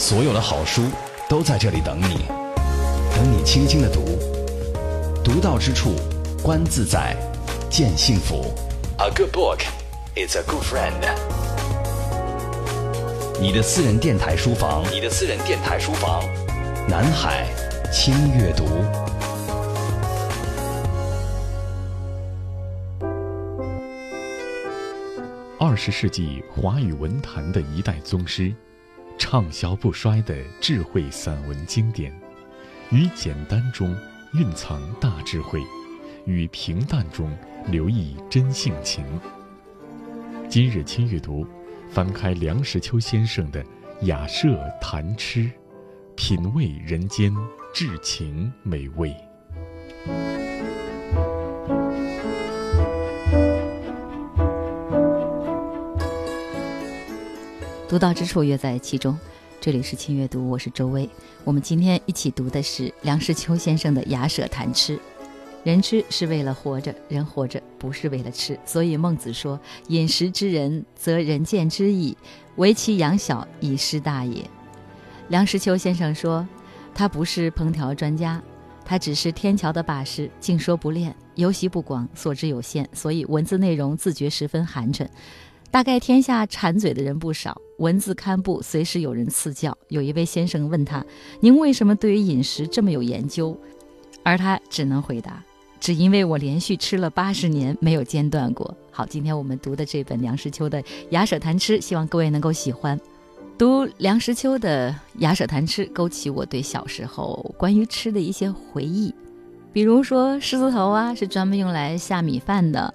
所有的好书都在这里等你，等你轻轻的读，读到之处，观自在，见幸福。A good book is a good friend。你的私人电台书房，你的私人电台书房，南海轻阅读。二十世纪华语文坛的一代宗师，畅销不衰的智慧散文经典，于简单中蕴藏大智慧，于平淡中留意真性情。今日轻阅读，翻开梁实秋先生的《雅舍谈痴》，品味人间至情美味。独到之处，乐在其中。这里是轻阅读，我是周薇。我们今天一起读的是梁实秋先生的《雅舍谈吃》。人吃是为了活着，人活着不是为了吃。所以孟子说：“饮食之人，则人见之矣；为其养小，以失大也。”梁实秋先生说：“他不是烹调专家，他只是天桥的把式，净说不练，游习不广，所知有限，所以文字内容自觉十分寒碜。”大概天下馋嘴的人不少，文字刊布随时有人赐教。有一位先生问他：“您为什么对于饮食这么有研究？”而他只能回答：“只因为我连续吃了八十年，没有间断过。”好，今天我们读的这本梁实秋的《雅舍谈吃》，希望各位能够喜欢。读梁实秋的《雅舍谈吃》，勾起我对小时候关于吃的一些回忆，比如说狮子头啊，是专门用来下米饭的。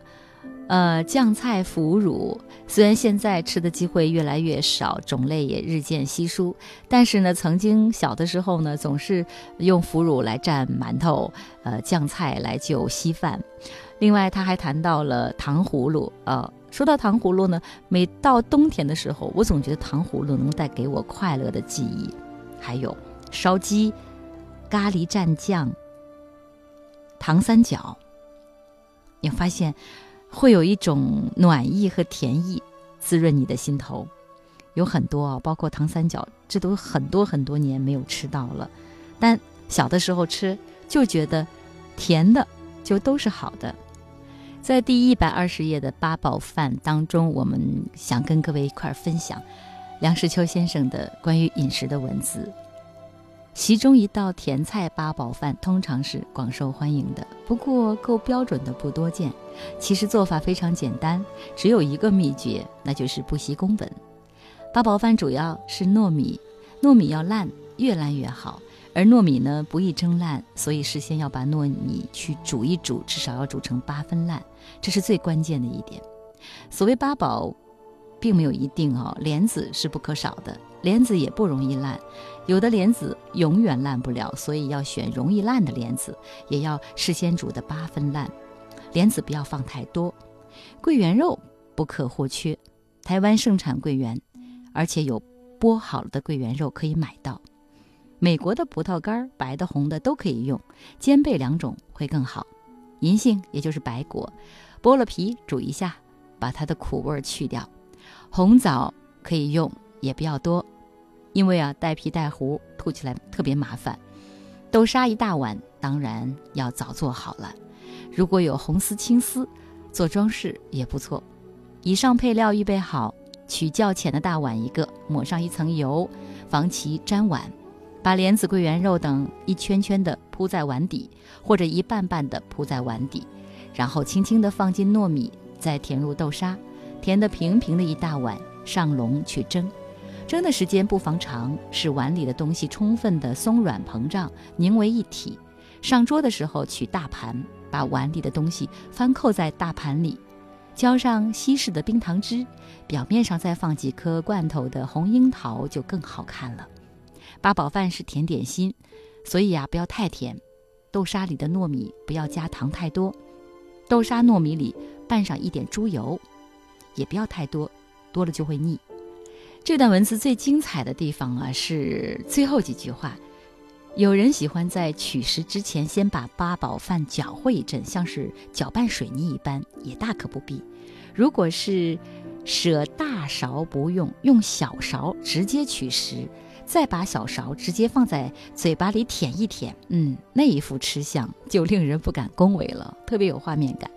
呃，酱菜腐乳，虽然现在吃的机会越来越少，种类也日渐稀疏，但是呢，曾经小的时候呢，总是用腐乳来蘸馒头，呃，酱菜来就稀饭。另外，他还谈到了糖葫芦。呃，说到糖葫芦呢，每到冬天的时候，我总觉得糖葫芦能带给我快乐的记忆。还有烧鸡、咖喱蘸酱、糖三角，你发现。会有一种暖意和甜意滋润你的心头，有很多啊，包括糖三角，这都很多很多年没有吃到了。但小的时候吃就觉得甜的就都是好的。在第一百二十页的八宝饭当中，我们想跟各位一块儿分享梁实秋先生的关于饮食的文字。其中一道甜菜八宝饭通常是广受欢迎的，不过够标准的不多见。其实做法非常简单，只有一个秘诀，那就是不惜工本。八宝饭主要是糯米，糯米要烂，越烂越好。而糯米呢不易蒸烂，所以事先要把糯米去煮一煮，至少要煮成八分烂，这是最关键的一点。所谓八宝。并没有一定哦，莲子是不可少的，莲子也不容易烂，有的莲子永远烂不了，所以要选容易烂的莲子，也要事先煮的八分烂，莲子不要放太多。桂圆肉不可或缺，台湾盛产桂圆，而且有剥好了的桂圆肉可以买到。美国的葡萄干，白的红的都可以用，兼备两种会更好。银杏也就是白果，剥了皮煮一下，把它的苦味去掉。红枣可以用，也不要多，因为啊带皮带核，吐起来特别麻烦。豆沙一大碗，当然要早做好了。如果有红丝、青丝，做装饰也不错。以上配料预备好，取较浅的大碗一个，抹上一层油，防其粘碗。把莲子、桂圆肉等一圈圈的铺在碗底，或者一半半的铺在碗底，然后轻轻地放进糯米，再填入豆沙。填得平平的一大碗，上笼去蒸，蒸的时间不妨长，使碗里的东西充分的松软膨胀，凝为一体。上桌的时候取大盘，把碗里的东西翻扣在大盘里，浇上稀释的冰糖汁，表面上再放几颗罐头的红樱桃，就更好看了。八宝饭是甜点心，所以啊不要太甜。豆沙里的糯米不要加糖太多，豆沙糯米里拌上一点猪油。也不要太多，多了就会腻。这段文字最精彩的地方啊，是最后几句话。有人喜欢在取食之前先把八宝饭搅和一阵，像是搅拌水泥一般，也大可不必。如果是舍大勺不用，用小勺直接取食，再把小勺直接放在嘴巴里舔一舔，嗯，那一副吃相就令人不敢恭维了，特别有画面感。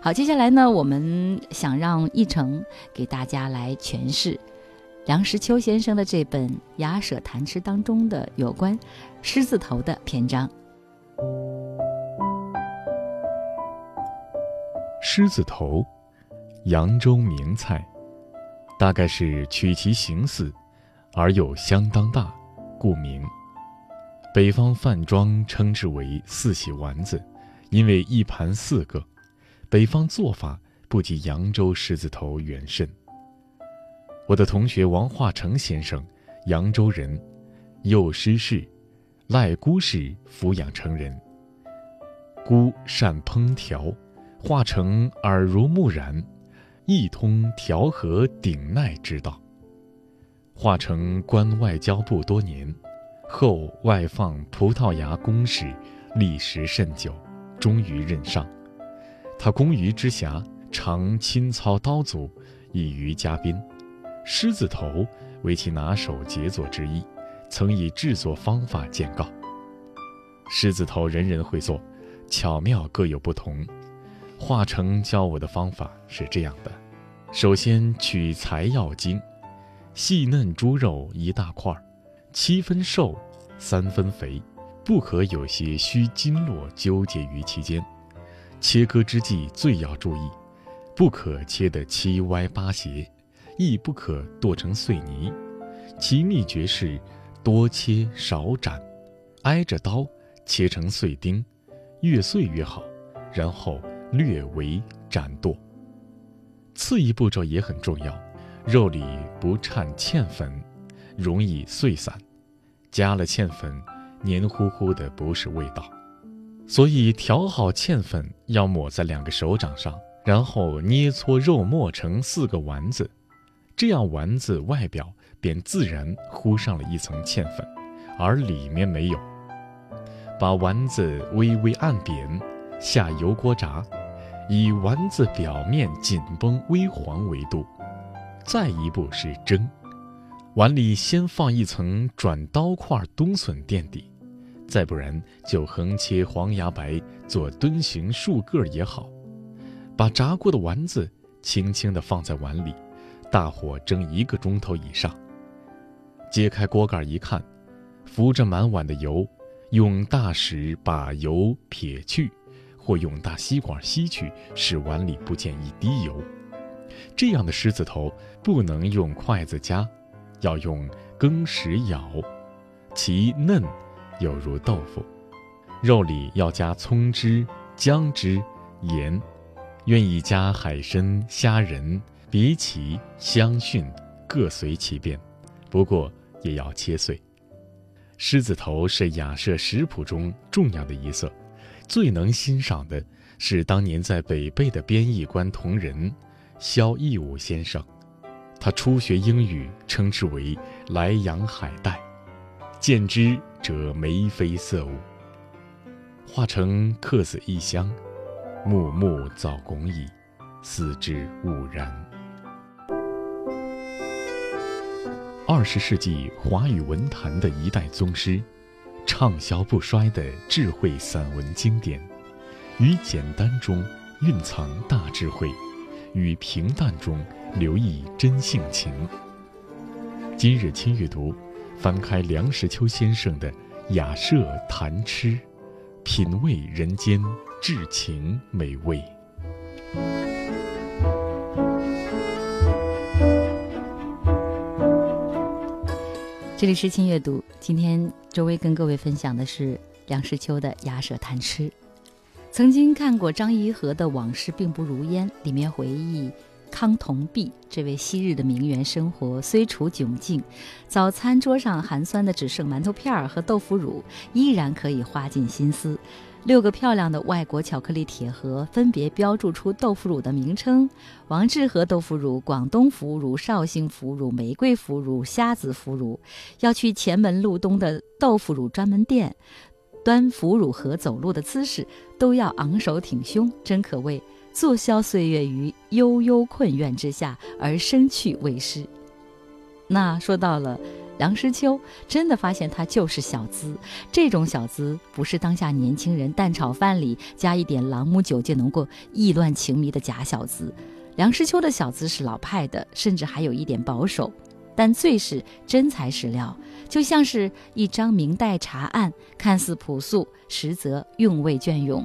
好，接下来呢，我们想让一成给大家来诠释梁实秋先生的这本《雅舍谈吃》当中的有关狮子头的篇章。狮子头，扬州名菜，大概是取其形似，而又相当大，故名。北方饭庄称之为四喜丸子，因为一盘四个。北方做法不及扬州狮子头远甚。我的同学王化成先生，扬州人，幼师氏，赖姑氏抚养成人。姑善烹调，化成耳濡目染，一通调和顶耐之道。化成官外交部多年，后外放葡萄牙公使，历时甚久，终于任上。他工于之暇，常亲操刀俎，以娱嘉宾。狮子头为其拿手杰作之一，曾以制作方法见告。狮子头人人会做，巧妙各有不同。化成教我的方法是这样的：首先取材要精，细嫩猪肉一大块，七分瘦，三分肥，不可有些须筋络纠结于其间。切割之际最要注意，不可切得七歪八斜，亦不可剁成碎泥。其秘诀是多切少斩，挨着刀切成碎丁，越碎越好。然后略微斩剁。次一步骤也很重要，肉里不掺芡粉，容易碎散。加了芡粉，黏糊糊的不是味道。所以调好芡粉要抹在两个手掌上，然后捏搓肉末成四个丸子，这样丸子外表便自然糊上了一层芡粉，而里面没有。把丸子微微按扁，下油锅炸，以丸子表面紧绷微黄为度。再一步是蒸，碗里先放一层转刀块冬笋垫底。再不然，就横切黄芽白做墩形竖个也好。把炸过的丸子轻轻地放在碗里，大火蒸一个钟头以上。揭开锅盖一看，浮着满碗的油，用大匙把油撇去，或用大吸管吸去，使碗里不见一滴油。这样的狮子头不能用筷子夹，要用羹匙舀，其嫩。有如豆腐，肉里要加葱汁、姜汁、盐，愿意加海参、虾仁、荸荠、香蕈，各随其便。不过也要切碎。狮子头是雅舍食谱中重要的一色，最能欣赏的是当年在北碚的编译官同仁萧义武先生，他初学英语，称之为“莱阳海带”，见之。者眉飞色舞，化成客死异乡，木木造工矣，思之悟然。二十世纪华语文坛的一代宗师，畅销不衰的智慧散文经典，于简单中蕴藏大智慧，于平淡中留意真性情。今日轻阅读。翻开梁实秋先生的《雅舍谈吃》，品味人间至情美味。这里是轻阅读，今天周薇跟各位分享的是梁实秋的《雅舍谈吃》。曾经看过张颐和的《往事并不如烟》，里面回忆。康同弼这位昔日的名媛，生活虽处窘境，早餐桌上寒酸的只剩馒头片儿和豆腐乳，依然可以花尽心思。六个漂亮的外国巧克力铁盒，分别标注出豆腐乳的名称：王致和豆腐乳、广东腐乳、绍兴腐乳、玫瑰腐乳、虾子腐乳。要去前门路东的豆腐乳专门店，端腐乳盒走路的姿势都要昂首挺胸，真可谓。坐消岁月于悠悠困怨之下，而生趣为诗。那说到了梁实秋真的发现他就是小资，这种小资不是当下年轻人蛋炒饭里加一点朗姆酒就能够意乱情迷的假小资。梁实秋的小资是老派的，甚至还有一点保守，但最是真材实料，就像是一张明代茶案，看似朴素，实则韵味隽永。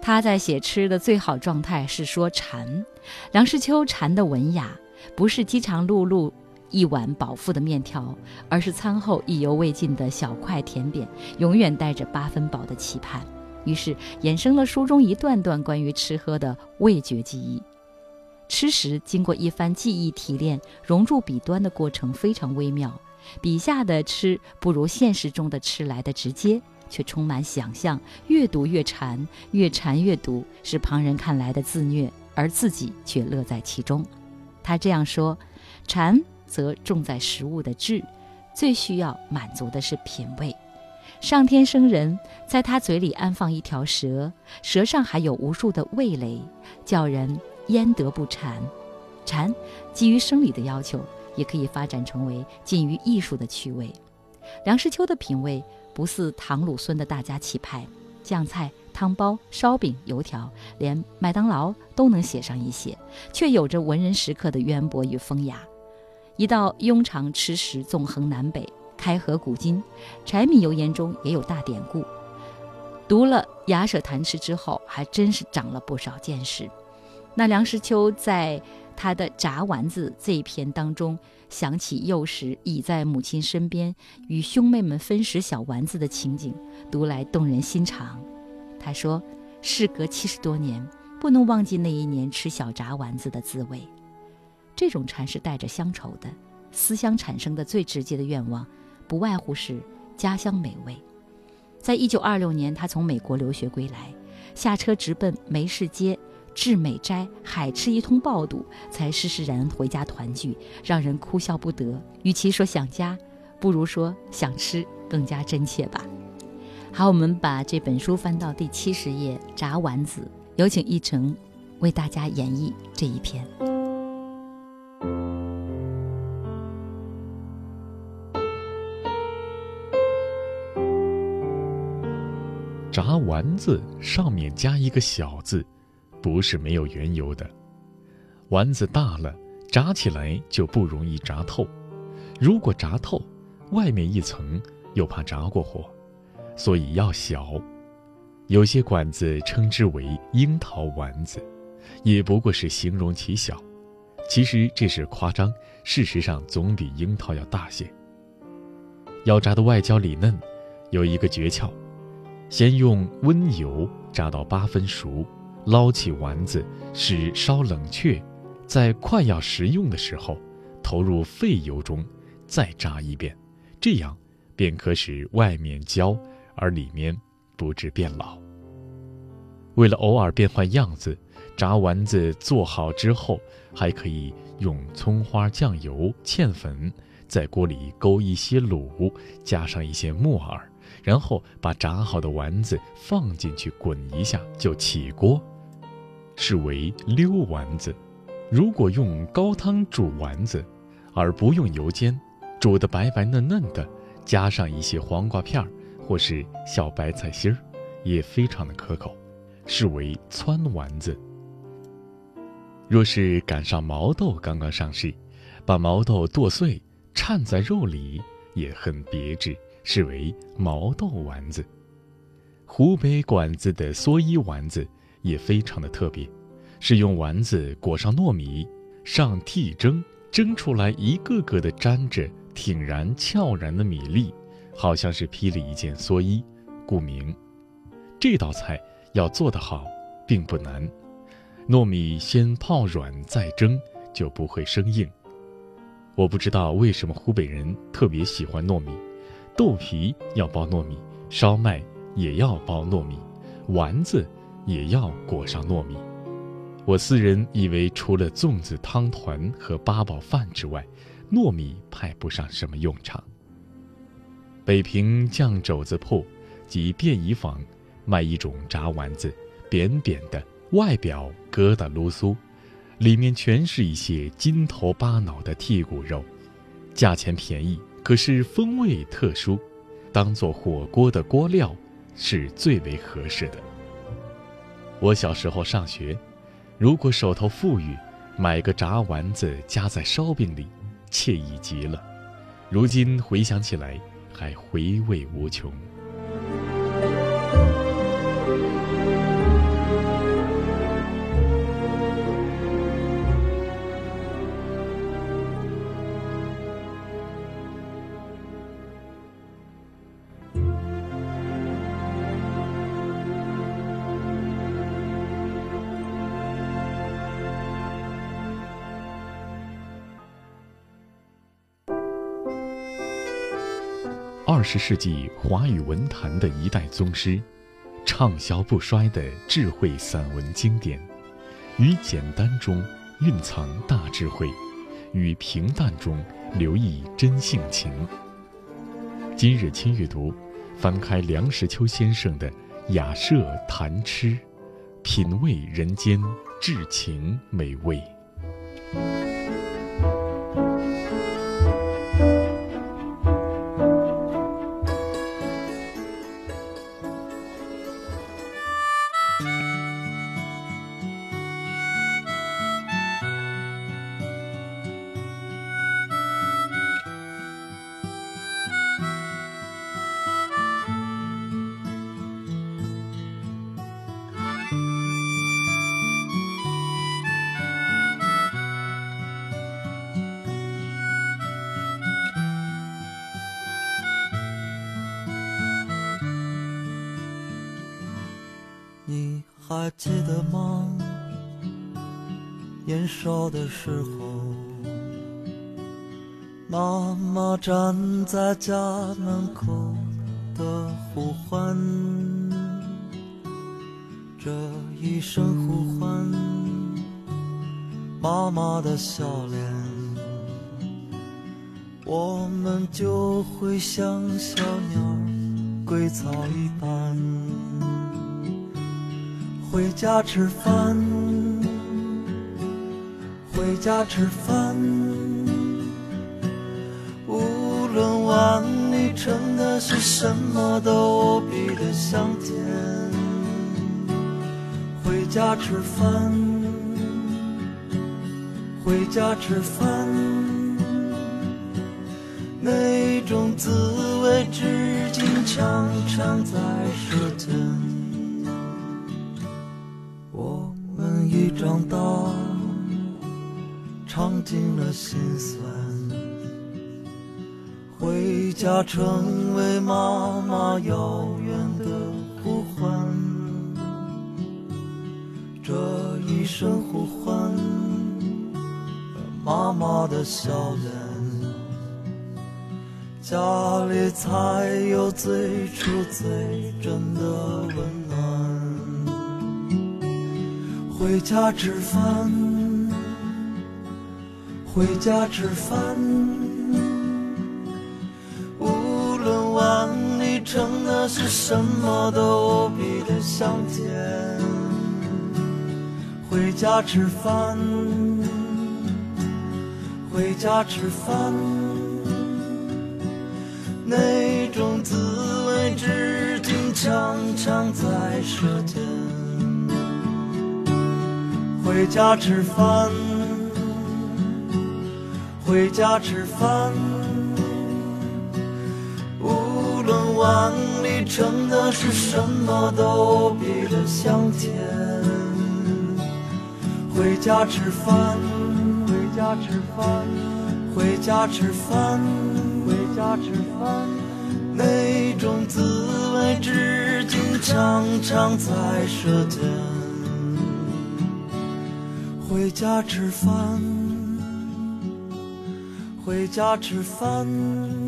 他在写吃的最好状态是说馋，梁实秋馋的文雅，不是饥肠辘辘。一碗饱腹的面条，而是餐后意犹未尽的小块甜点，永远带着八分饱的期盼。于是衍生了书中一段段关于吃喝的味觉记忆。吃食经过一番记忆提炼、融入笔端的过程非常微妙，笔下的吃不如现实中的吃来的直接，却充满想象。越读越馋，越馋越读，是旁人看来的自虐，而自己却乐在其中。他这样说：馋。则重在食物的质，最需要满足的是品味。上天生人，在他嘴里安放一条蛇，蛇上还有无数的味蕾，叫人焉得不馋？馋，基于生理的要求，也可以发展成为近于艺术的趣味。梁实秋的品味不似唐鲁孙的大家气派，酱菜、汤包、烧饼、油条，连麦当劳都能写上一些，却有着文人食客的渊博与风雅。一道庸常吃食纵横南北，开合古今，柴米油盐中也有大典故。读了雅舍谈吃之后，还真是长了不少见识。那梁实秋在他的炸丸子这一篇当中，想起幼时倚在母亲身边与兄妹们分食小丸子的情景，读来动人心肠。他说：“事隔七十多年，不能忘记那一年吃小炸丸子的滋味。”这种馋是带着乡愁的，思乡产生的最直接的愿望，不外乎是家乡美味。在一九二六年，他从美国留学归来，下车直奔梅市街，至美斋海吃一通爆肚，才施施然回家团聚，让人哭笑不得。与其说想家，不如说想吃更加真切吧。好，我们把这本书翻到第七十页，炸丸子，有请一成为大家演绎这一篇。炸丸子上面加一个小字，不是没有缘由的。丸子大了，炸起来就不容易炸透；如果炸透，外面一层又怕炸过火，所以要小。有些馆子称之为樱桃丸子，也不过是形容其小，其实这是夸张。事实上，总比樱桃要大些。要炸的外焦里嫩，有一个诀窍。先用温油炸到八分熟，捞起丸子，使稍冷却，在快要食用的时候，投入沸油中，再炸一遍，这样便可使外面焦而里面不致变老。为了偶尔变换样子，炸丸子做好之后，还可以用葱花、酱油、芡粉，在锅里勾一些卤，加上一些木耳。然后把炸好的丸子放进去滚一下就起锅，是为溜丸子。如果用高汤煮丸子，而不用油煎，煮得白白嫩嫩的，加上一些黄瓜片儿或是小白菜心儿，也非常的可口，是为汆丸子。若是赶上毛豆刚刚上市，把毛豆剁碎掺在肉里，也很别致。是为毛豆丸子，湖北馆子的蓑衣丸子也非常的特别，是用丸子裹上糯米，上屉蒸，蒸出来一个个的粘着挺然翘然的米粒，好像是披了一件蓑衣，故名。这道菜要做得好，并不难，糯米先泡软再蒸，就不会生硬。我不知道为什么湖北人特别喜欢糯米。豆皮要包糯米，烧麦也要包糯米，丸子也要裹上糯米。我私人以为，除了粽子、汤团和八宝饭之外，糯米派不上什么用场。北平酱肘子铺及便宜坊卖一种炸丸子，扁扁的，外表疙瘩噜酥，里面全是一些筋头巴脑的剔骨肉，价钱便宜。可是风味特殊，当做火锅的锅料是最为合适的。我小时候上学，如果手头富裕，买个炸丸子夹在烧饼里，惬意极了。如今回想起来，还回味无穷。二十世纪华语文坛的一代宗师，畅销不衰的智慧散文经典，于简单中蕴藏大智慧，于平淡中留意真性情。今日轻阅读，翻开梁实秋先生的《雅舍谈痴》，品味人间至情美味。家门口的呼唤，这一声呼唤，妈妈的笑脸，我们就会像小鸟归巢一般。回家吃饭，回家吃饭。里盛的是什么，都无比的香甜。回家吃饭，回家吃饭。那种滋味，至今常常在舌尖。我们已长大，尝尽了心酸，回家成为妈妈遥远的呼唤。这一声呼唤，妈妈的笑脸，家里才有最初最真的温暖。回家吃饭，回家吃饭。论碗里盛的是什么，都无比的香甜。回家吃饭，回家吃饭。那种滋味，至今常常在舌尖。回家吃饭，回家吃饭。碗里盛的是什么，都比的香甜。回家吃饭，回家吃饭，回家吃饭，回家吃饭。那种滋味，至今常常在舌尖。回家吃饭，回家吃饭。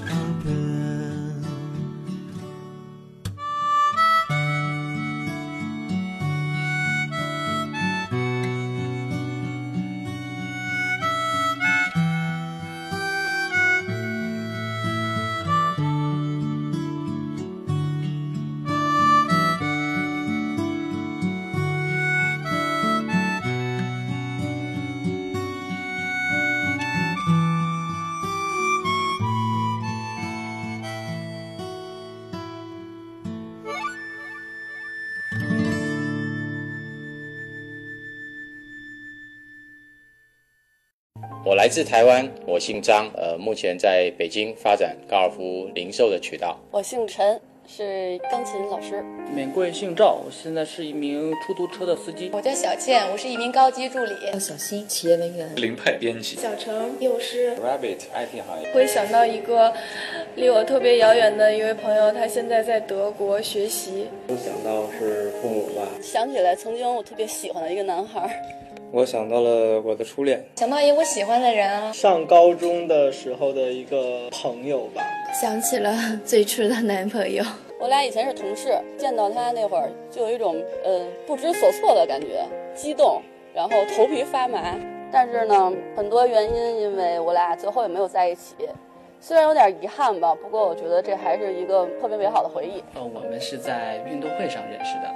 自台湾，我姓张，呃，目前在北京发展高尔夫零售的渠道。我姓陈。是钢琴老师，免贵姓赵，我现在是一名出租车的司机。我叫小倩，我是一名高级助理。叫小新，企业文员。林派编辑。小程，幼师。Rabbit IT 行业。会想到一个离我特别遥远的一位朋友，他现在在德国学习。我想到是父母吧。想起来曾经我特别喜欢的一个男孩。我想到了我的初恋，想到一个我喜欢的人啊。上高中的时候的一个朋友吧，想起了 最初的男朋友。我俩以前是同事，见到他那会儿就有一种呃不知所措的感觉，激动，然后头皮发麻。但是呢，很多原因，因为我俩最后也没有在一起，虽然有点遗憾吧，不过我觉得这还是一个特别美好的回忆。呃，我们是在运动会上认识的，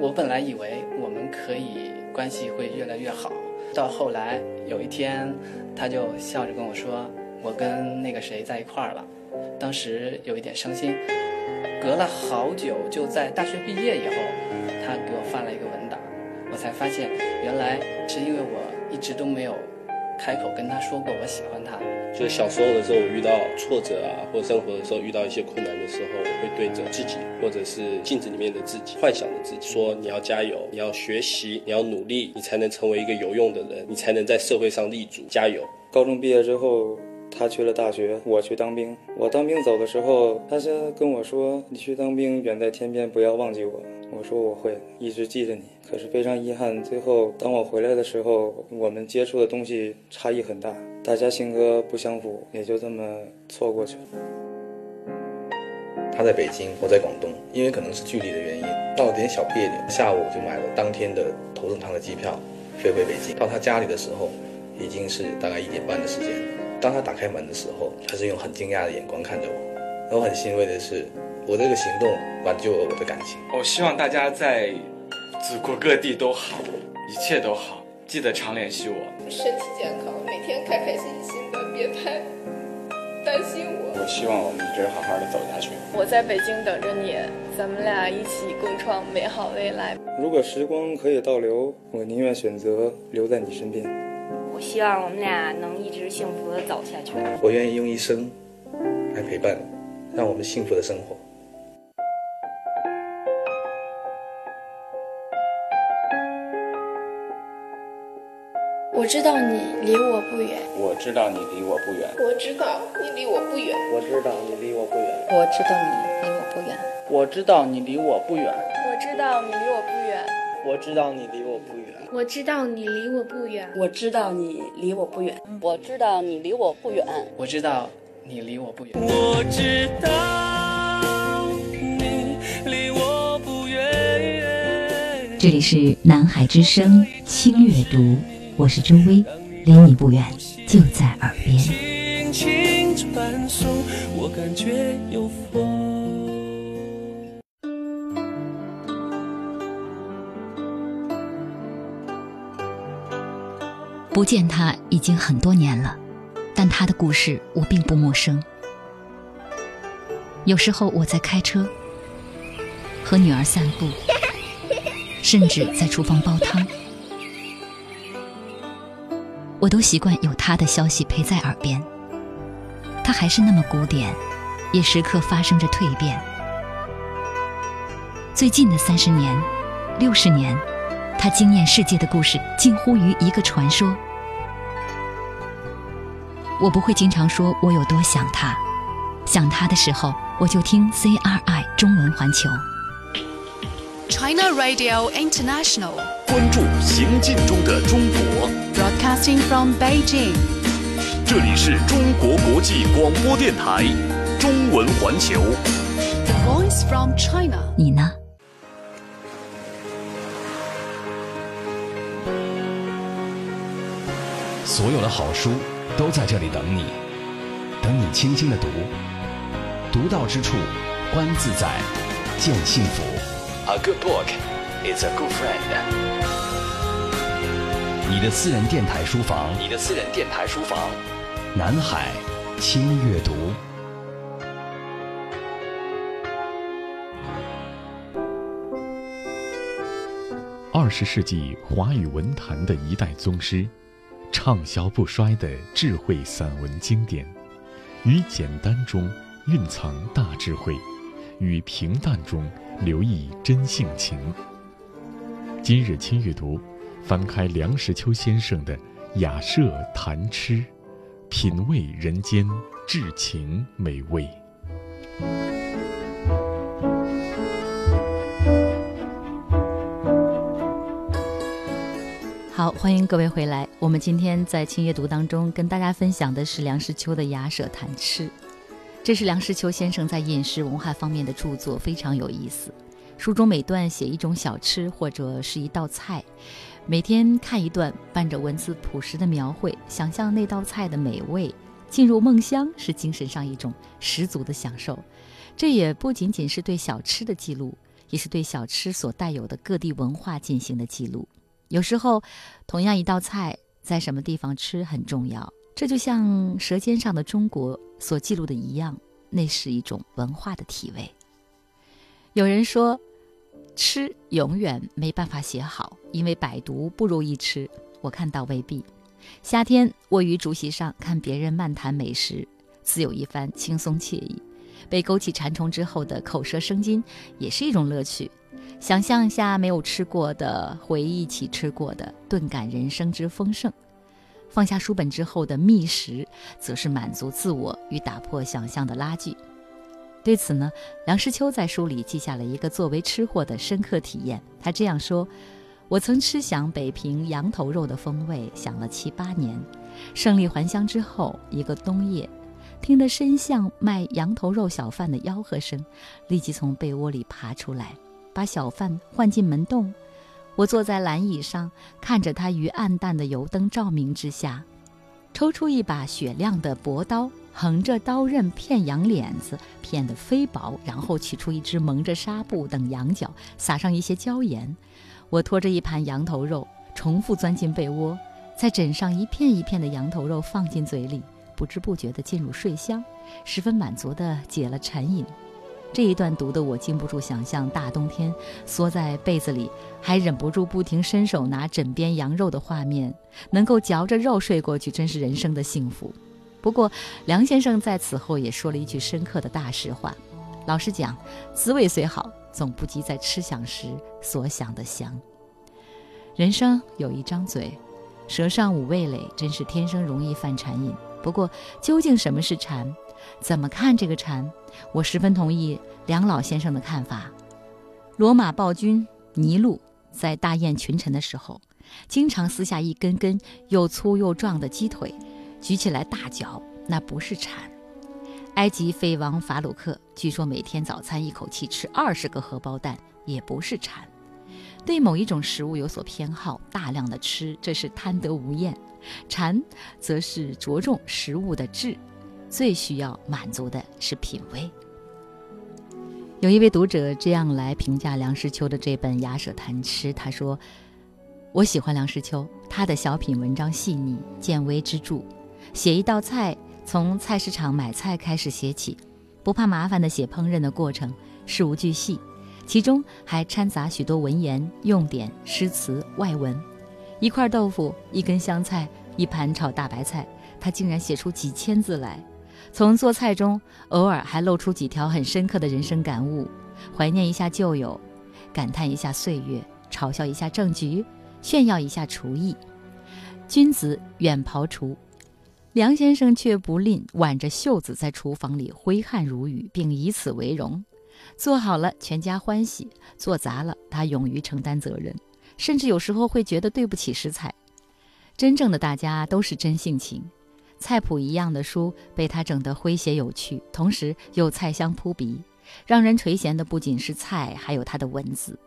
我本来以为我们可以。关系会越来越好，到后来有一天，他就笑着跟我说：“我跟那个谁在一块儿了。”当时有一点伤心。隔了好久，就在大学毕业以后，他给我发了一个文档，我才发现原来是因为我一直都没有。开口跟他说过我喜欢他，就是小时候的时候，我遇到挫折啊，或者生活的时候遇到一些困难的时候，我会对着自己，或者是镜子里面的自己，幻想的自己，说你要加油，你要学习，你要努力，你才能成为一个有用的人，你才能在社会上立足。加油！高中毕业之后，他去了大学，我去当兵。我当兵走的时候，他先跟我说：“你去当兵，远在天边，不要忘记我。”我说我会一直记着你，可是非常遗憾，最后当我回来的时候，我们接触的东西差异很大，大家性格不相符，也就这么错过去了。他在北京，我在广东，因为可能是距离的原因，闹了点小别扭。下午就买了当天的头等舱的机票，飞回北京。到他家里的时候，已经是大概一点半的时间。当他打开门的时候，他是用很惊讶的眼光看着我。然后很欣慰的是。我这个行动挽救了我的感情。我希望大家在祖国各地都好，一切都好。记得常联系我。身体健康，每天开开心心的，别太担心我。我希望我们一直好好的走下去。我在北京等着你，咱们俩一起共创美好未来。如果时光可以倒流，我宁愿选择留在你身边。我希望我们俩能一直幸福的走下去。我愿意用一生来陪伴，让我们幸福的生活。我知道你离我不远，我知道你离我不远，我知道你离我不远，我知道你离我不远，我知道你离我不远，我知道你离我不远，我知道你离我不远，我知道你离我不远，我知道你离我不远，我知道你离我不远，我知道你离我不远，我知道你离我不远，我知道你离我不远。这里是南海之声轻阅读。我是周薇，离你不远，就在耳边。轻轻传送，我感觉有风。不见他已经很多年了，但他的故事我并不陌生。有时候我在开车，和女儿散步，甚至在厨房煲汤。我都习惯有他的消息陪在耳边，他还是那么古典，也时刻发生着蜕变。最近的三十年、六十年，他惊艳世界的故事近乎于一个传说。我不会经常说我有多想他，想他的时候，我就听 CRI 中文环球。China Radio International，关注行进中的中国。Broadcasting from Beijing，这里是中国国际广播电台中文环球。The Voice from China，你呢？所有的好书都在这里等你，等你轻轻的读，读到之处，观自在，见幸福。A good book is a good friend。你的私人电台书房，你的私人电台书房，南海轻阅读。二十世纪华语文坛的一代宗师，畅销不衰的智慧散文经典，于简单中蕴藏大智慧，于平淡中留意真性情。今日亲阅读，翻开梁实秋先生的《雅舍谈痴》，品味人间至情美味。好，欢迎各位回来。我们今天在轻阅读当中跟大家分享的是梁实秋的《雅舍谈吃》，这是梁实秋先生在饮食文化方面的著作，非常有意思。书中每段写一种小吃或者是一道菜，每天看一段，伴着文字朴实的描绘，想象那道菜的美味，进入梦乡，是精神上一种十足的享受。这也不仅仅是对小吃的记录，也是对小吃所带有的各地文化进行的记录。有时候，同样一道菜在什么地方吃很重要。这就像《舌尖上的中国》所记录的一样，那是一种文化的体味。有人说，吃永远没办法写好，因为百读不如一吃。我看到未必。夏天卧于竹席上看别人漫谈美食，自有一番轻松惬意。被勾起馋虫之后的口舌生津，也是一种乐趣。想象一下没有吃过的，回忆起吃过的，顿感人生之丰盛。放下书本之后的觅食，则是满足自我与打破想象的拉锯。对此呢，梁实秋在书里记下了一个作为吃货的深刻体验。他这样说：“我曾吃响北平羊头肉的风味，想了七八年。胜利还乡之后，一个冬夜，听得深巷卖羊头肉小贩的吆喝声，立即从被窝里爬出来。”把小贩唤进门洞，我坐在蓝椅上，看着他于暗淡的油灯照明之下，抽出一把雪亮的薄刀，横着刀刃片羊脸子，片得飞薄，然后取出一只蒙着纱布等羊角，撒上一些椒盐。我拖着一盘羊头肉，重复钻进被窝，再枕上一片一片的羊头肉放进嘴里，不知不觉地进入睡乡，十分满足地解了馋瘾。这一段读的我禁不住想象，大冬天缩在被子里，还忍不住不停伸手拿枕边羊肉的画面，能够嚼着肉睡过去，真是人生的幸福。不过，梁先生在此后也说了一句深刻的大实话：老实讲，滋味虽好，总不及在吃享时所想的香。人生有一张嘴，舌上五味蕾，真是天生容易犯馋瘾。不过，究竟什么是馋？怎么看这个蝉？我十分同意梁老先生的看法。罗马暴君尼禄在大宴群臣的时候，经常撕下一根根又粗又壮的鸡腿，举起来大嚼，那不是馋。埃及废王法鲁克据说每天早餐一口气吃二十个荷包蛋，也不是馋。对某一种食物有所偏好，大量的吃，这是贪得无厌。馋，则是着重食物的质。最需要满足的是品味。有一位读者这样来评价梁实秋的这本《雅舍谈吃》，他说：“我喜欢梁实秋，他的小品文章细腻，见微知著。写一道菜，从菜市场买菜开始写起，不怕麻烦的写烹饪的过程，事无巨细，其中还掺杂许多文言、用典、诗词、外文。一块豆腐，一根香菜，一盘炒大白菜，他竟然写出几千字来。”从做菜中，偶尔还露出几条很深刻的人生感悟，怀念一下旧友，感叹一下岁月，嘲笑一下政局，炫耀一下厨艺。君子远庖厨，梁先生却不吝挽着袖子在厨房里挥汗如雨，并以此为荣。做好了，全家欢喜；做砸了，他勇于承担责任，甚至有时候会觉得对不起食材。真正的大家都是真性情。菜谱一样的书被他整得诙谐有趣，同时又菜香扑鼻，让人垂涎的不仅是菜，还有他的文字。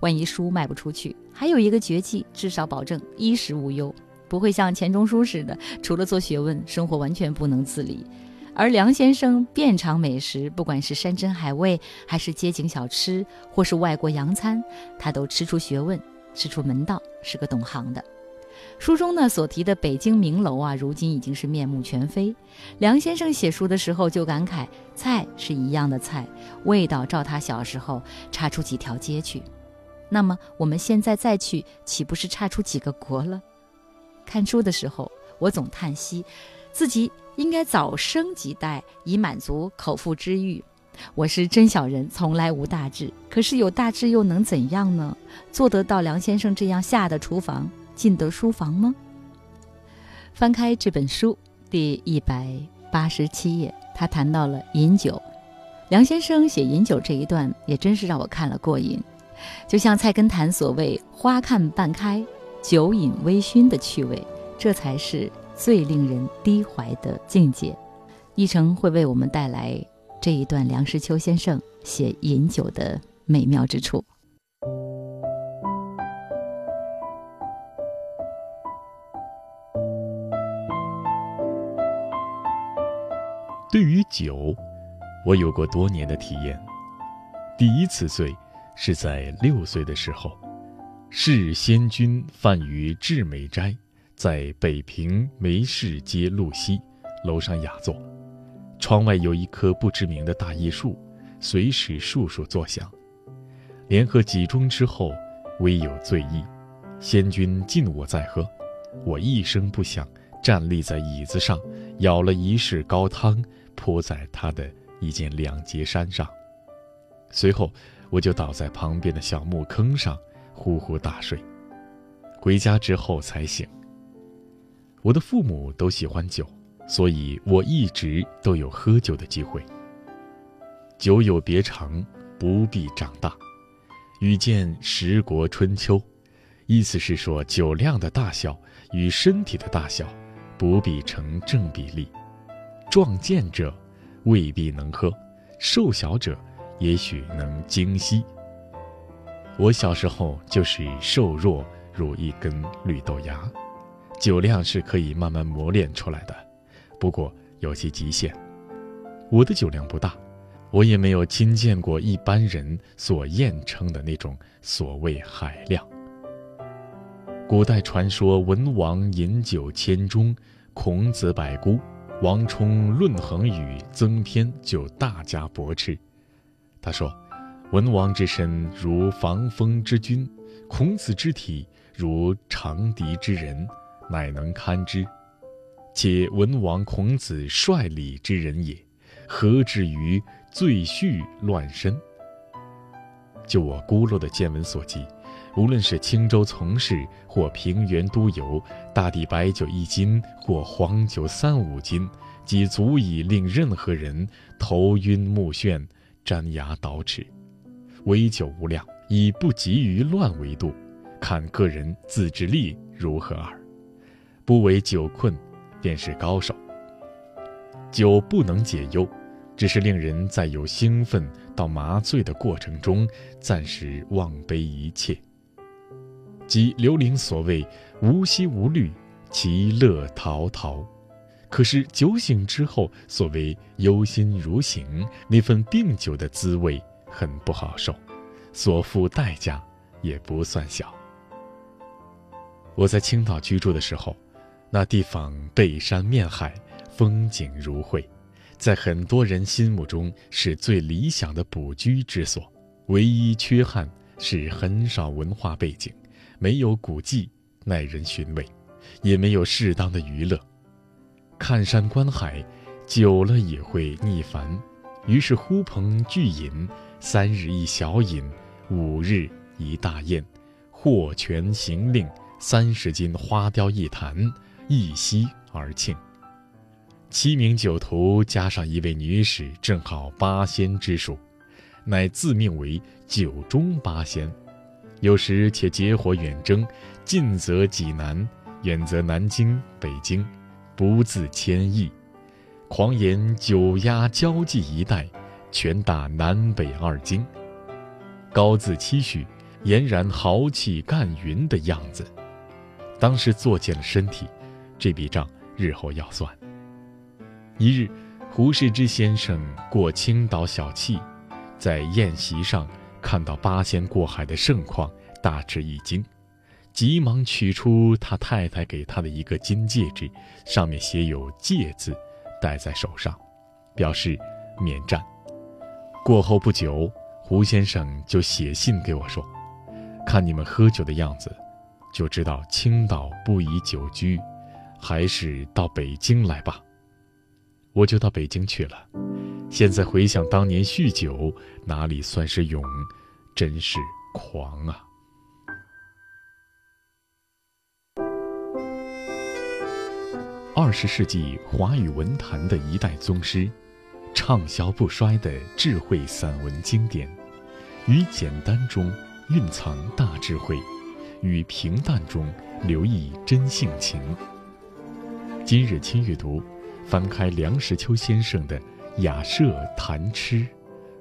万一书卖不出去，还有一个绝技，至少保证衣食无忧，不会像钱钟书似的，除了做学问，生活完全不能自理。而梁先生遍尝美食，不管是山珍海味，还是街景小吃，或是外国洋餐，他都吃出学问，吃出门道，是个懂行的。书中呢所提的北京名楼啊，如今已经是面目全非。梁先生写书的时候就感慨，菜是一样的菜，味道照他小时候差出几条街去。那么我们现在再去，岂不是差出几个国了？看书的时候，我总叹息，自己应该早生几代，以满足口腹之欲。我是真小人，从来无大志。可是有大志又能怎样呢？做得到梁先生这样下得厨房，进得书房吗？翻开这本书第一百八十七页，他谈到了饮酒。梁先生写饮酒这一段，也真是让我看了过瘾。就像菜根谭所谓“花看半开，酒饮微醺”的趣味，这才是最令人低怀的境界。一成会为我们带来这一段梁实秋先生写饮酒的美妙之处。对于酒，我有过多年的体验。第一次醉。是在六岁的时候，是仙君饭于至美斋，在北平梅市街路西楼上雅座，窗外有一棵不知名的大叶树，随时树树作响。连喝几盅之后，微有醉意。仙君敬我再喝，我一声不响，站立在椅子上，舀了一室高汤，泼在他的一件两截衫上，随后。我就倒在旁边的小木坑上，呼呼大睡。回家之后才醒。我的父母都喜欢酒，所以我一直都有喝酒的机会。酒有别长，不必长大。遇见十国春秋，意思是说酒量的大小与身体的大小不必成正比例。壮健者未必能喝，瘦小者。也许能精细。我小时候就是瘦弱如一根绿豆芽，酒量是可以慢慢磨练出来的，不过有些极限。我的酒量不大，我也没有亲见过一般人所艳称的那种所谓海量。古代传说文王饮酒千钟，孔子百孤，王充论衡语增篇就大加驳斥。他说：“文王之身如防风之君，孔子之体如长笛之人，乃能堪之。且文王、孔子率礼之人也，何至于醉序乱身？就我孤陋的见闻所及，无论是青州从事或平原督游，大抵白酒一斤或黄酒三五斤，即足以令任何人头晕目眩。”粘牙倒齿，微酒无量，以不急于乱为度，看个人自制力如何耳。不为酒困，便是高手。酒不能解忧，只是令人在由兴奋到麻醉的过程中，暂时忘悲一切。即刘伶所谓“无息无虑，其乐陶陶”。可是酒醒之后，所谓忧心如醒，那份病酒的滋味很不好受，所付代价也不算小。我在青岛居住的时候，那地方背山面海，风景如绘，在很多人心目中是最理想的补居之所。唯一缺憾是很少文化背景，没有古迹耐人寻味，也没有适当的娱乐。看山观海，久了也会腻烦，于是呼朋聚饮，三日一小饮，五日一大宴，获全行令，三十斤花雕一坛，一席而庆。七名酒徒加上一位女使，正好八仙之数，乃自命为酒中八仙。有时且结伙远征，近则济南，远则南京、北京。不自谦意，狂言九压交际一带，拳打南北二京。高自期许，俨然豪气干云的样子。当时作践了身体，这笔账日后要算。一日，胡适之先生过青岛小憩，在宴席上看到八仙过海的盛况，大吃一惊。急忙取出他太太给他的一个金戒指，上面写有“戒”字，戴在手上，表示免战。过后不久，胡先生就写信给我说：“看你们喝酒的样子，就知道青岛不宜久居，还是到北京来吧。我就到北京去了。现在回想当年酗酒，哪里算是勇，真是狂啊！二十世纪华语文坛的一代宗师，畅销不衰的智慧散文经典，于简单中蕴藏大智慧，于平淡中留意真性情。今日亲阅读，翻开梁实秋先生的《雅舍谈吃》，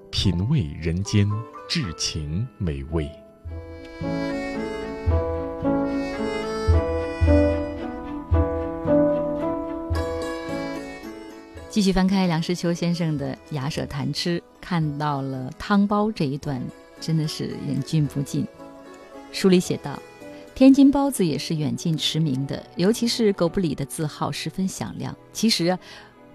品味人间至情美味。继续翻开梁实秋先生的《雅舍谈吃》，看到了汤包这一段，真的是忍俊不禁。书里写道：“天津包子也是远近驰名的，尤其是狗不理的字号十分响亮。其实，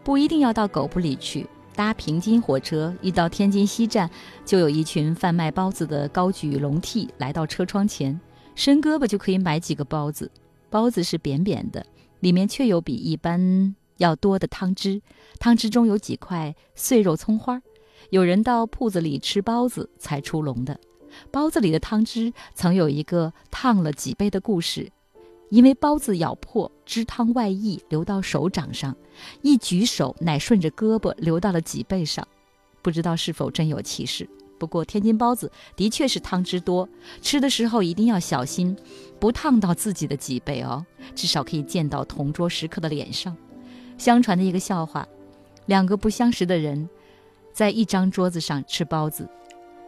不一定要到狗不理去，搭平津火车，一到天津西站，就有一群贩卖包子的高举笼屉来到车窗前，伸胳膊就可以买几个包子。包子是扁扁的，里面却有比一般。”要多的汤汁，汤汁中有几块碎肉葱花。有人到铺子里吃包子才出笼的，包子里的汤汁曾有一个烫了几杯的故事，因为包子咬破，汁汤外溢，流到手掌上，一举手乃顺着胳膊流到了脊背上，不知道是否真有其事。不过天津包子的确是汤汁多，吃的时候一定要小心，不烫到自己的脊背哦，至少可以溅到同桌食客的脸上。相传的一个笑话：两个不相识的人，在一张桌子上吃包子，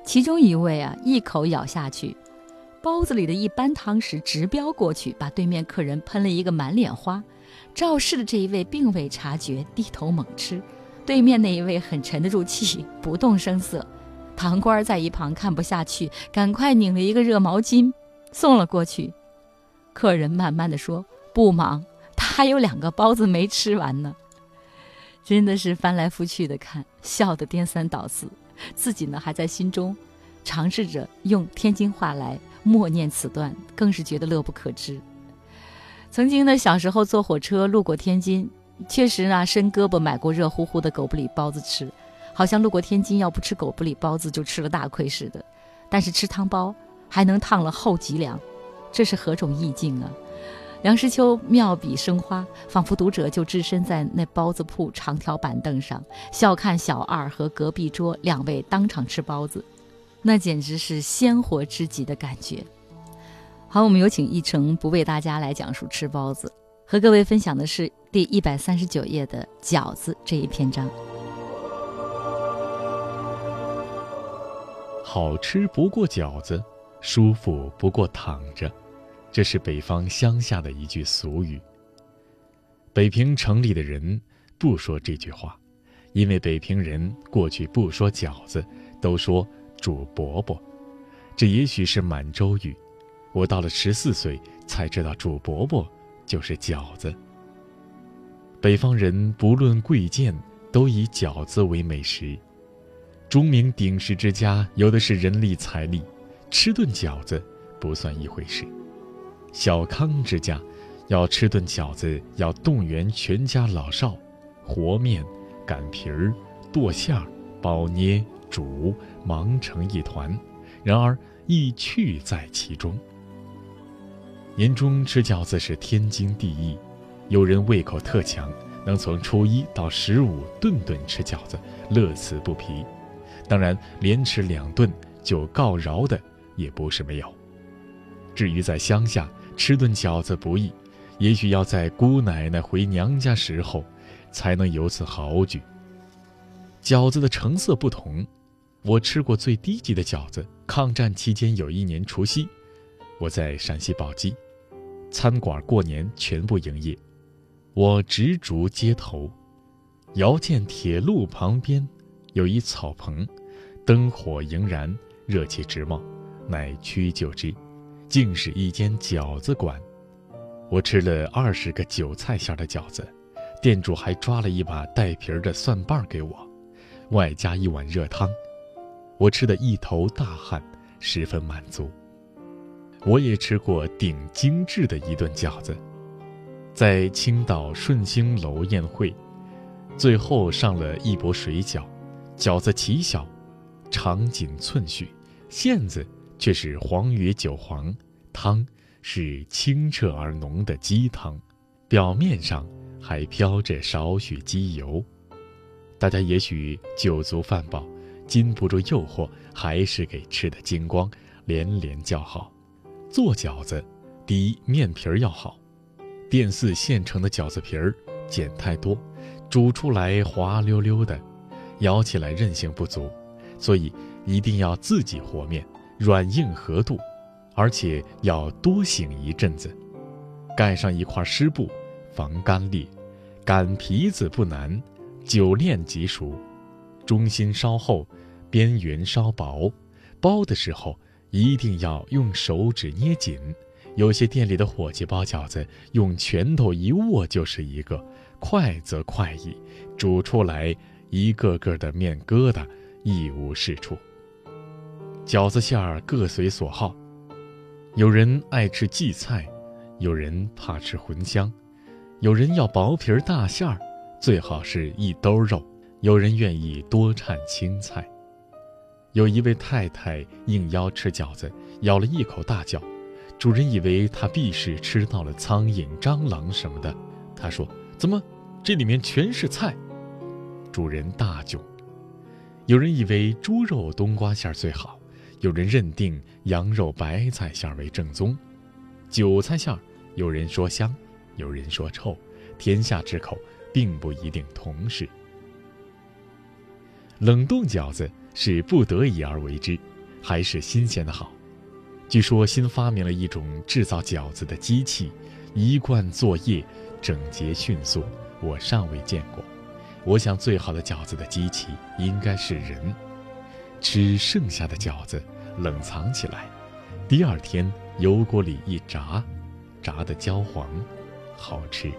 其中一位啊一口咬下去，包子里的一般汤匙直飙过去，把对面客人喷了一个满脸花。肇事的这一位并未察觉，低头猛吃；对面那一位很沉得住气，不动声色。堂官在一旁看不下去，赶快拧了一个热毛巾送了过去。客人慢慢的说：“不忙。”他还有两个包子没吃完呢，真的是翻来覆去的看，笑得颠三倒四。自己呢还在心中尝试着用天津话来默念此段，更是觉得乐不可支。曾经呢小时候坐火车路过天津，确实呢伸胳膊买过热乎乎的狗不理包子吃，好像路过天津要不吃狗不理包子就吃了大亏似的。但是吃汤包还能烫了后脊梁，这是何种意境啊！梁实秋妙笔生花，仿佛读者就置身在那包子铺长条板凳上，笑看小二和隔壁桌两位当场吃包子，那简直是鲜活之极的感觉。好，我们有请一成不为大家来讲述吃包子，和各位分享的是第一百三十九页的饺子这一篇章。好吃不过饺子，舒服不过躺着。这是北方乡下的一句俗语。北平城里的人不说这句话，因为北平人过去不说饺子，都说煮饽饽。这也许是满洲语。我到了十四岁才知道煮饽饽就是饺子。北方人不论贵贱，都以饺子为美食。钟鸣鼎食之家有的是人力财力，吃顿饺子不算一回事。小康之家，要吃顿饺子，要动员全家老少，和面、擀皮儿、剁馅儿、包捏、煮，忙成一团。然而意趣在其中。年中吃饺子是天经地义，有人胃口特强，能从初一到十五顿顿吃饺子，乐此不疲。当然，连吃两顿就告饶的也不是没有。至于在乡下，吃顿饺子不易，也许要在姑奶奶回娘家时候，才能有此豪举。饺子的成色不同，我吃过最低级的饺子。抗战期间有一年除夕，我在陕西宝鸡，餐馆过年全部营业，我直逐街头，遥见铁路旁边有一草棚，灯火盈然，热气直冒，乃屈就之。竟是一间饺子馆，我吃了二十个韭菜馅的饺子，店主还抓了一把带皮儿的蒜瓣给我，外加一碗热汤，我吃得一头大汗，十分满足。我也吃过顶精致的一顿饺子，在青岛顺兴楼宴会，最后上了一钵水饺，饺子奇小，长仅寸许，馅子却是黄鱼韭黄，汤是清澈而浓的鸡汤，表面上还飘着少许鸡油。大家也许酒足饭饱，禁不住诱惑，还是给吃的精光，连连叫好。做饺子，第一面皮儿要好，店肆现成的饺子皮儿剪太多，煮出来滑溜溜的，咬起来韧性不足，所以一定要自己和面，软硬合度，而且要多醒一阵子，盖上一块湿布，防干裂，擀皮子不难，久练即熟，中心稍厚，边缘稍薄，包的时候。一定要用手指捏紧，有些店里的伙计包饺子，用拳头一握就是一个，快则快矣，煮出来一个个的面疙瘩，一无是处。饺子馅儿各随所好，有人爱吃荠菜，有人怕吃茴香，有人要薄皮大馅儿，最好是一兜肉，有人愿意多掺青菜。有一位太太应邀吃饺子，咬了一口大叫，主人以为她必是吃到了苍蝇、蟑螂什么的。她说：“怎么，这里面全是菜？”主人大窘。有人以为猪肉冬瓜馅儿最好，有人认定羊肉白菜馅为正宗。韭菜馅儿，有人说香，有人说臭，天下之口并不一定同是。冷冻饺子。是不得已而为之，还是新鲜的好？据说新发明了一种制造饺子的机器，一贯作业整洁迅速。我尚未见过。我想最好的饺子的机器应该是人。吃剩下的饺子，冷藏起来，第二天油锅里一炸，炸得焦黄，好吃。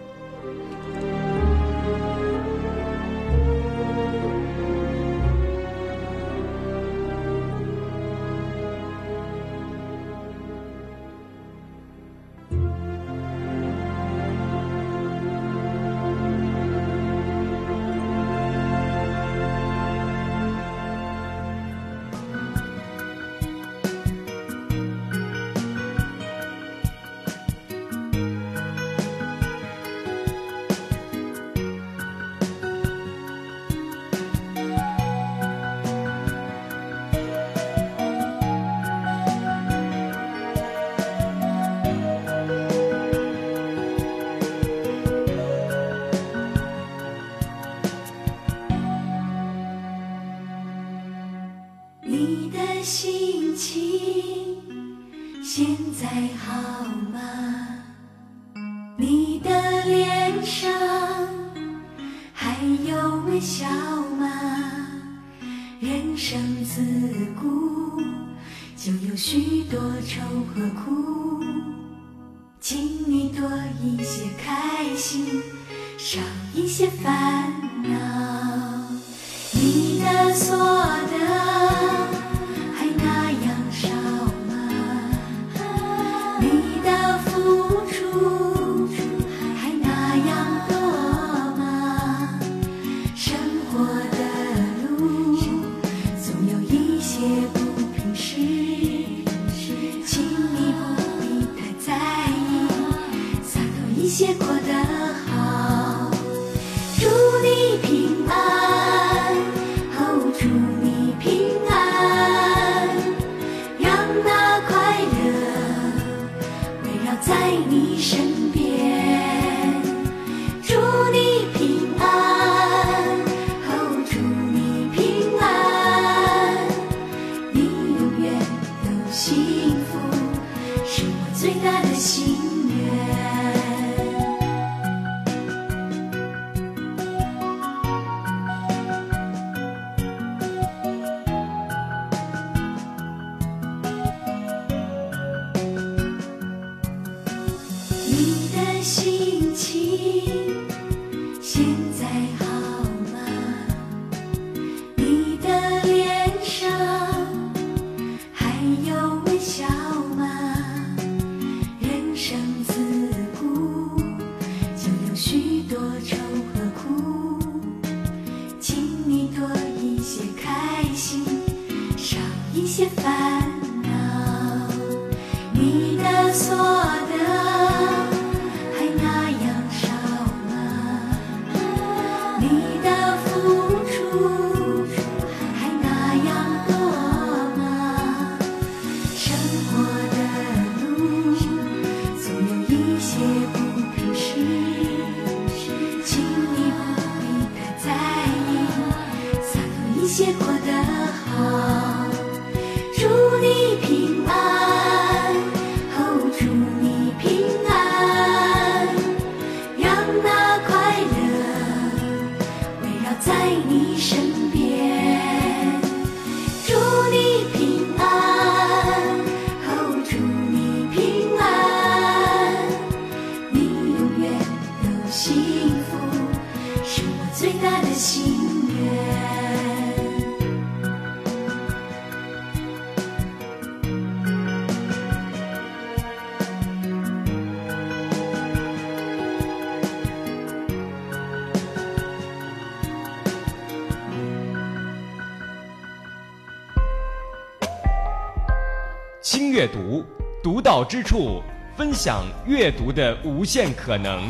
之处，分享阅读的无限可能。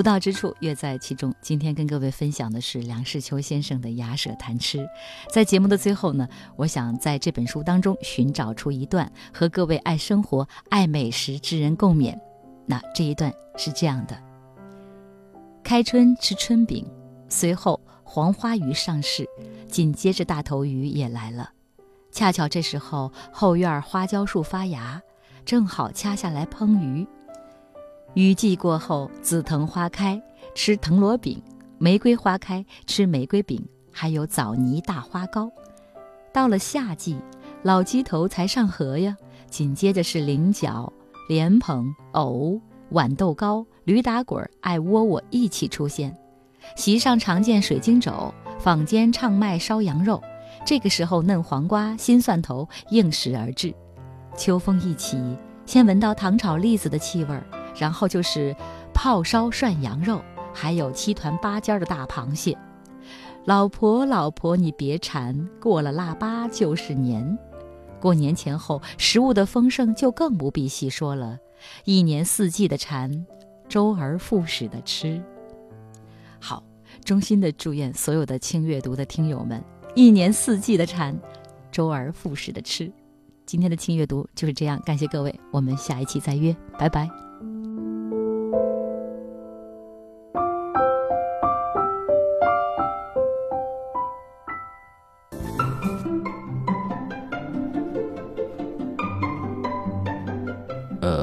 独到之处，乐在其中。今天跟各位分享的是梁实秋先生的《雅舍谈吃》。在节目的最后呢，我想在这本书当中寻找出一段和各位爱生活、爱美食之人共勉。那这一段是这样的：开春吃春饼，随后黄花鱼上市，紧接着大头鱼也来了。恰巧这时候后院花椒树发芽，正好掐下来烹鱼。雨季过后，紫藤花开，吃藤萝饼；玫瑰花开，吃玫瑰饼，还有枣泥大花糕。到了夏季，老鸡头才上河呀，紧接着是菱角、莲蓬、藕、豌豆糕、驴打滚、爱窝窝一起出现。席上常见水晶肘，坊间畅卖烧羊肉。这个时候，嫩黄瓜、新蒜头应时而至。秋风一起，先闻到糖炒栗子的气味儿。然后就是泡烧涮羊肉，还有七团八尖的大螃蟹。老婆，老婆，你别馋，过了腊八就是年。过年前后，食物的丰盛就更不必细说了，一年四季的馋，周而复始的吃。好，衷心的祝愿所有的轻阅读的听友们，一年四季的馋，周而复始的吃。今天的轻阅读就是这样，感谢各位，我们下一期再约，拜拜。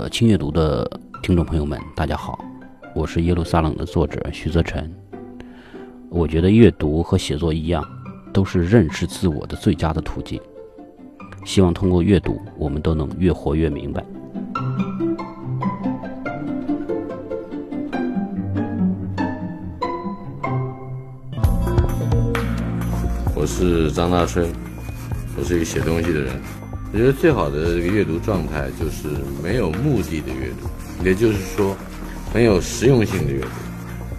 轻阅读的听众朋友们，大家好，我是耶路撒冷的作者徐泽辰。我觉得阅读和写作一样，都是认识自我的最佳的途径。希望通过阅读，我们都能越活越明白。我是张大春，我是一个写东西的人。我觉得最好的这个阅读状态就是没有目的的阅读，也就是说，很有实用性的阅读。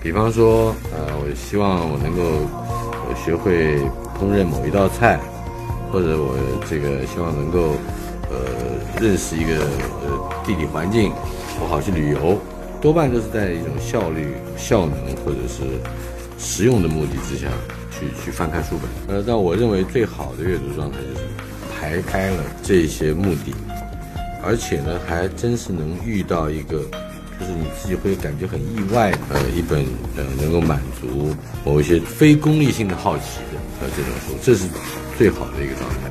比方说，呃，我希望我能够学会烹饪某一道菜，或者我这个希望能够呃认识一个呃地理环境，我好去旅游，多半都是在一种效率、效能或者是实用的目的之下去去翻开书本。呃，但我认为最好的阅读状态就是排开了这些目的，而且呢，还真是能遇到一个，就是你自己会感觉很意外的，呃，一本呃能够满足某一些非功利性的好奇的呃这种书，这是最好的一个状态。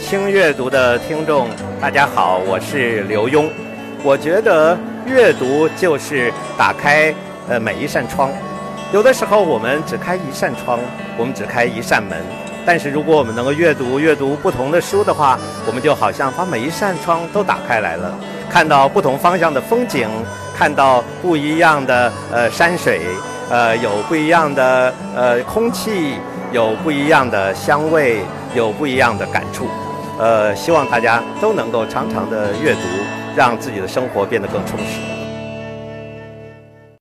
轻阅读的听众，大家好，我是刘墉。我觉得阅读就是打开呃每一扇窗。有的时候我们只开一扇窗我们只开一扇门但是如果我们能够阅读阅读不同的书的话我们就好像把每一扇窗都打开来了看到不同方向的风景看到不一样的呃山水呃有不一样的呃空气有不一样的香味有不一样的感触。呃希望大家都能够常常的阅读让自己的生活变得更充实。